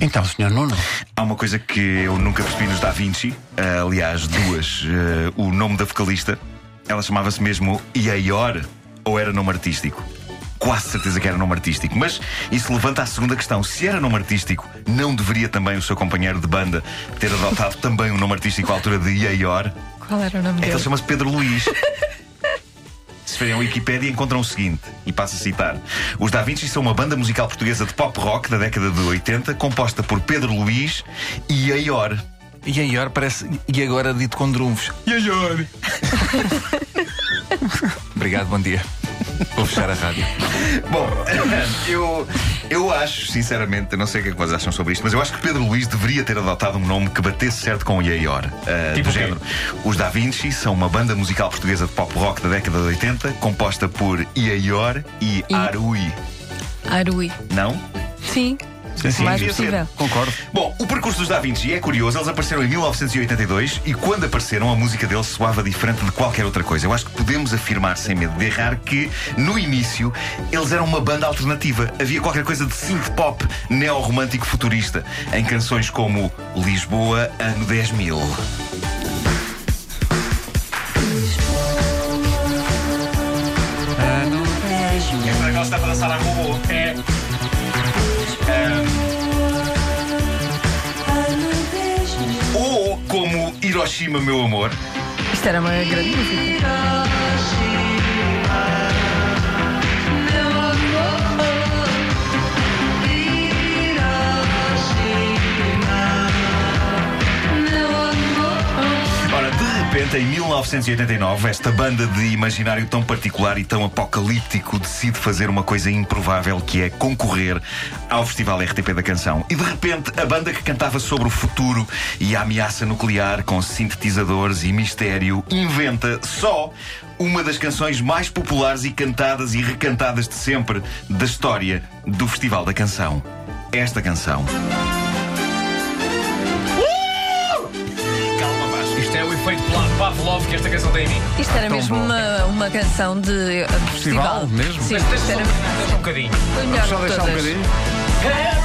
Então, senhor Nuno. Há uma coisa que eu nunca percebi nos Da Vinci, uh, aliás, duas. Uh, o nome da vocalista, ela chamava-se mesmo Iaior ou era nome artístico? Quase certeza que era nome artístico. Mas isso levanta a segunda questão. Se era nome artístico, não deveria também o seu companheiro de banda ter adotado também um nome artístico à altura de Iaior? Qual era o nome É que dele? ele chama-se Pedro Luís. Forem a Wikipédia, encontram o seguinte, e passo a citar: Os Da Vinci são uma banda musical portuguesa de pop rock da década de 80, composta por Pedro Luís e Aior. E agora parece. E agora dito com drunfos. E agora? Obrigado, bom dia. Vou fechar a rádio. Bom, eu, eu acho, sinceramente, não sei o que é que vocês acham sobre isto, mas eu acho que Pedro Luís deveria ter adotado um nome que batesse certo com o Iaior. Uh, Tipo do o quê? género. Os Da Vinci são uma banda musical portuguesa de pop rock da década de 80, composta por Iaior e E- Arui. Arui. Não? Sim. Sim, sim, mais possível. Concordo. Bom, o percurso dos Da Vinci é curioso. Eles apareceram em 1982 e quando apareceram, a música deles soava diferente de qualquer outra coisa. Eu acho que podemos afirmar, sem medo de errar, que no início eles eram uma banda alternativa. Havia qualquer coisa de synth pop neo-romântico futurista em canções como Lisboa, ano 10 mil. Hiroshima, meu amor. Isto era uma grande música. Repente, em 1989, esta banda de imaginário tão particular e tão apocalíptico decide fazer uma coisa improvável que é concorrer ao Festival RTP da Canção. E de repente, a banda que cantava sobre o futuro e a ameaça nuclear com sintetizadores e mistério inventa só uma das canções mais populares e cantadas e recantadas de sempre da história do Festival da Canção. Esta canção. Pavlov que esta canção tem em mim. Isto era mesmo bom. uma, uma canção de, de festival. mesmo? Sim, Deixa isto só era deixa um bocadinho. foi melhor Só de deixar um todas. bocadinho. Um mundo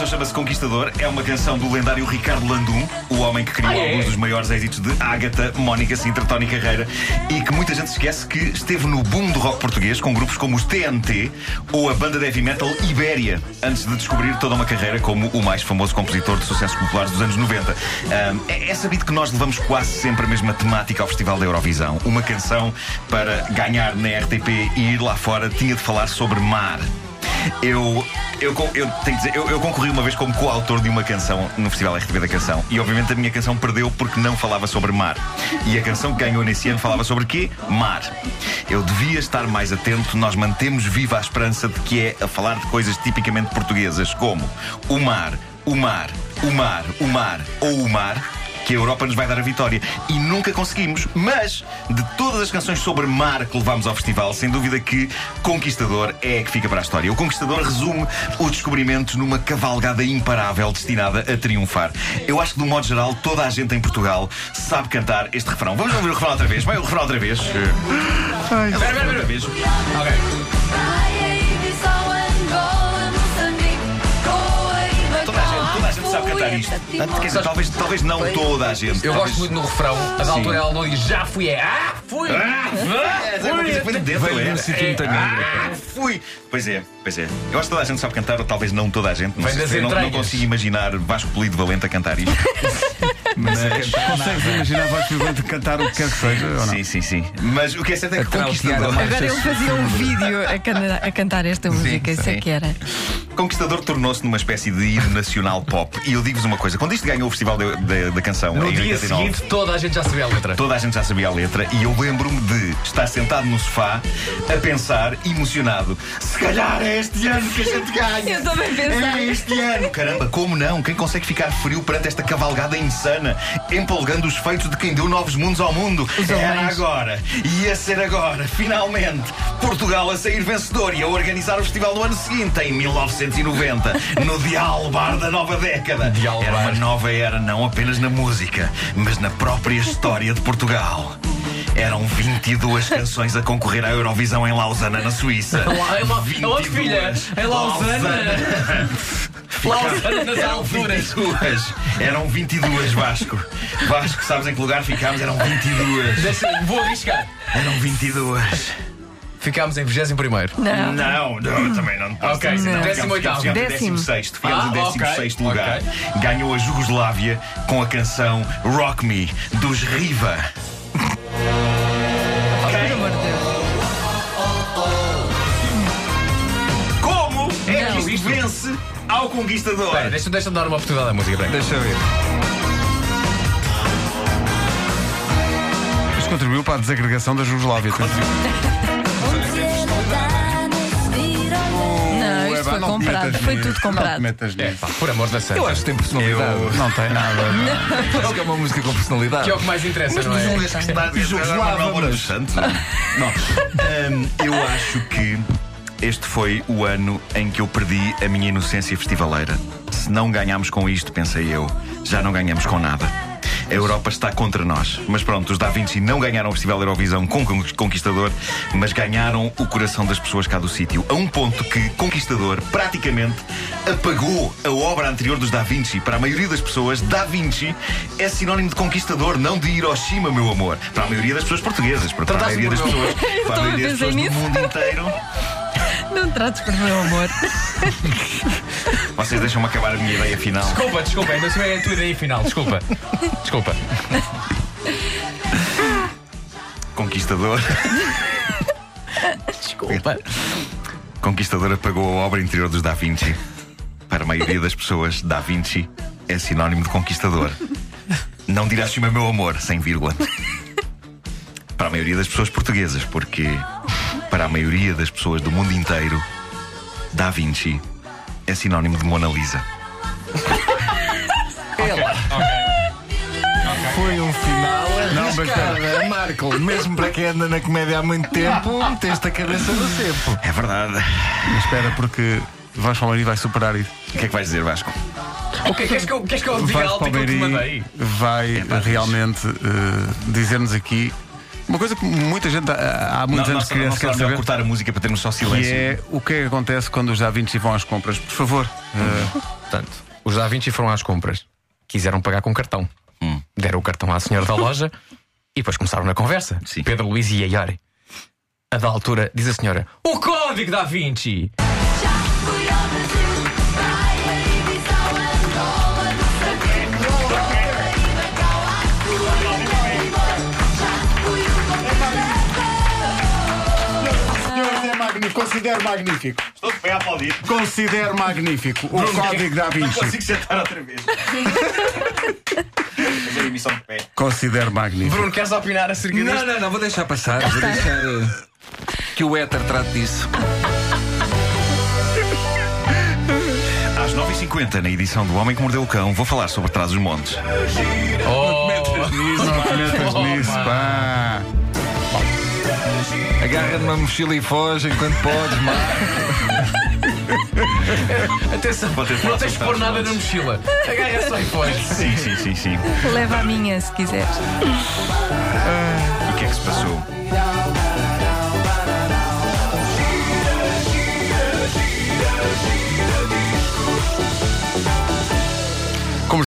canção chama-se Conquistador, é uma canção do lendário Ricardo Landum, o homem que criou Ah, é? alguns dos maiores êxitos de Ágata, Mónica Sintra, Tony Carreira e que muita gente esquece que esteve no boom do rock português com grupos como os TNT ou a banda de heavy metal Ibéria, antes de descobrir toda uma carreira como o mais famoso compositor de sucessos populares dos anos 90. Ahm, é, é sabido que nós levamos quase sempre a mesma temática ao Festival da Eurovisão. Uma canção para ganhar na RTP e ir lá fora tinha de falar sobre mar. Eu, eu, eu tenho que dizer, eu, eu concorri uma vez como coautor de uma canção no Festival RTP da Canção e obviamente a minha canção perdeu porque não falava sobre mar. E a canção que ganhou nesse ano falava sobre quê? Mar. Eu devia estar mais atento, nós mantemos viva a esperança de que é a falar de coisas tipicamente portuguesas, como o mar, o mar, o mar, o mar ou o mar que a Europa nos vai dar a vitória. E nunca conseguimos. Mas, de todas as canções sobre mar que levámos ao festival, sem dúvida que Conquistador é a que fica para a história. O Conquistador resume os descobrimentos numa cavalgada imparável destinada a triunfar. Eu acho que, de um modo geral, toda a gente em Portugal sabe cantar este refrão. Vamos ouvir o refrão outra vez? Vai o refrão outra vez. Espera, espera, Outra espera. vez. Ok. Sabe fui cantar até isto. Quer dizer, talvez, talvez não toda a gente. Eu Talvez- gosto muito no refrão. A da Sim. altura ela não diz já fui, é ah, fui! Ah, é uma coisa que vem de dentro, é. um. Ah, fui! Pois é, pois é. Eu acho que toda a gente sabe cantar, ou talvez não toda a gente. Não, sei não, não consigo imaginar Vasco Polido Valente a cantar isto. Mas Consegues imaginar Vasco Vivente cantar o que quer que seja, ou não? sim, sim, sim. Mas o que é certo é que A a Conquistador. Agora ele fazia um vídeo a, can- a cantar esta música, isso é sim. que era. Conquistador tornou-se numa espécie de hino nacional pop. E eu digo-vos uma coisa: quando isto ganhou o Festival da, Canção No em dia 89, seguinte, toda a gente já sabia a letra. Toda a gente já sabia a letra e eu lembro-me de estar sentado no sofá a pensar, emocionado, se calhar é este ano que a gente ganha. Eu também pensei. É este ano. Caramba, como não? Quem consegue ficar frio perante esta cavalgada insana, empolgando os feitos de quem deu novos mundos ao mundo? Era alemães. agora. Ia ser agora, finalmente. Portugal a sair vencedor e a organizar o festival no ano seguinte, em 1990, no Dial Bar da nova década. Era uma nova era não apenas na música, mas na própria história de Portugal. Eram 22 canções a concorrer à Eurovisão em Lausana, na Suíça. Aonde, filha? Em Lausana. Lausana nas Eram alturas. 22. Eram 22, Vasco. Vasco, sabes em que lugar ficámos? Eram 22. Deixa- Vou arriscar. Eram 22. Ficámos em 21. Não. Não, não, também não. Ok, não. décimo oitavo. Ficámos em Décimo. 16. Ficámos Ah, em 16 ok, lugar. ok. Ganhou a Jugoslávia com a canção Rock Me dos Riva. Como é que isto vence ao conquistador? Espera, deixa- deixa-me dar uma oportunidade à música branca. Deixa eu ver. Isto contribuiu para a desagregação da Jugoslávia. Não, isto foi comprado. Foi tudo comprado. É, pá, por amor da santa. Eu acho que tem personalidade. Eu não tem nada. Acho que é uma música com personalidade. Que é o que mais interessa, não é? Mas que está a dizer Jugoslava, Manuel Moura dos mas- Santos. Não. Hum, eu acho que este foi o ano em que eu perdi a minha inocência festivaleira. Se não ganhámos com isto, pensei eu, já não ganhamos com nada. A Europa está contra nós. Mas pronto, os Da Vinci não ganharam o Festival Eurovisão com Con- Conquistador, mas ganharam o coração das pessoas cá do sítio. A um ponto que Conquistador praticamente apagou a obra anterior dos Da Vinci. Para a maioria das pessoas, Da Vinci é sinónimo de conquistador, não de Hiroshima, meu amor. Para a maioria das pessoas portuguesas, para, a maioria das pessoas, para a maioria das pessoas do mundo inteiro. Não trates por meu amor. Vocês deixam-me acabar a minha ideia final. Desculpa, desculpa, ainda assim é a tua ideia final. Desculpa. Desculpa. Conquistador. Desculpa. Conquistador apagou a obra interior dos Da Vinci. Para a maioria das pessoas, Da Vinci é sinónimo de conquistador. Não dirá cima meu amor, sem vírgula. Para a maioria das pessoas portuguesas, porque para a maioria das pessoas do mundo inteiro, Da Vinci é sinónimo de Mona Lisa. Foi um final Não, mas arriscado. Marco, mesmo para quem anda na comédia há muito tempo, meteste a cabeça no cepo. É verdade. Mas espera, porque Vasco Palmeirim vai superar isso. O que é que vais dizer, Vasco? O que queres que eu, queres que eu diga a Vasco alta que eu te mandei? vai realmente eh, dizer-nos aqui uma coisa que muita gente há, muitos Não, anos queria não quer saber. cortar a música para termos só Que silêncio. é o que é que acontece quando os Da Vinci vão às compras. Por favor. eh, Portanto, os Da Vinci foram às compras. Quiseram pagar com cartão. Hum. Deram o cartão à senhora da loja e depois começaram na conversa. Sim. Pedro Luís e Iari. A da altura, diz a senhora: O código Da Vinci! Magnífico, considero magnífico. Estou de pé a aplaudir. Considero magnífico o código da Não Vinci. consigo sentar outra vez. Fazer a emissão de pé. Considero magnífico. Bruno, queres opinar acerca disto? Não, não, não, vou deixar passar. Vou deixar eh, que o éter trate disso. Às 9h50, na edição do Homem que Mordeu o Cão, vou falar sobre Trás os Montes. Oh, Não te metas nisso, pá. Agarra numa mochila e foge enquanto podes, Marco. atenção, não tens de pôr nada na mochila. Agarra só e foge. Sim, sim, sim, sim. Leva a minha se quiseres. O que é que se passou?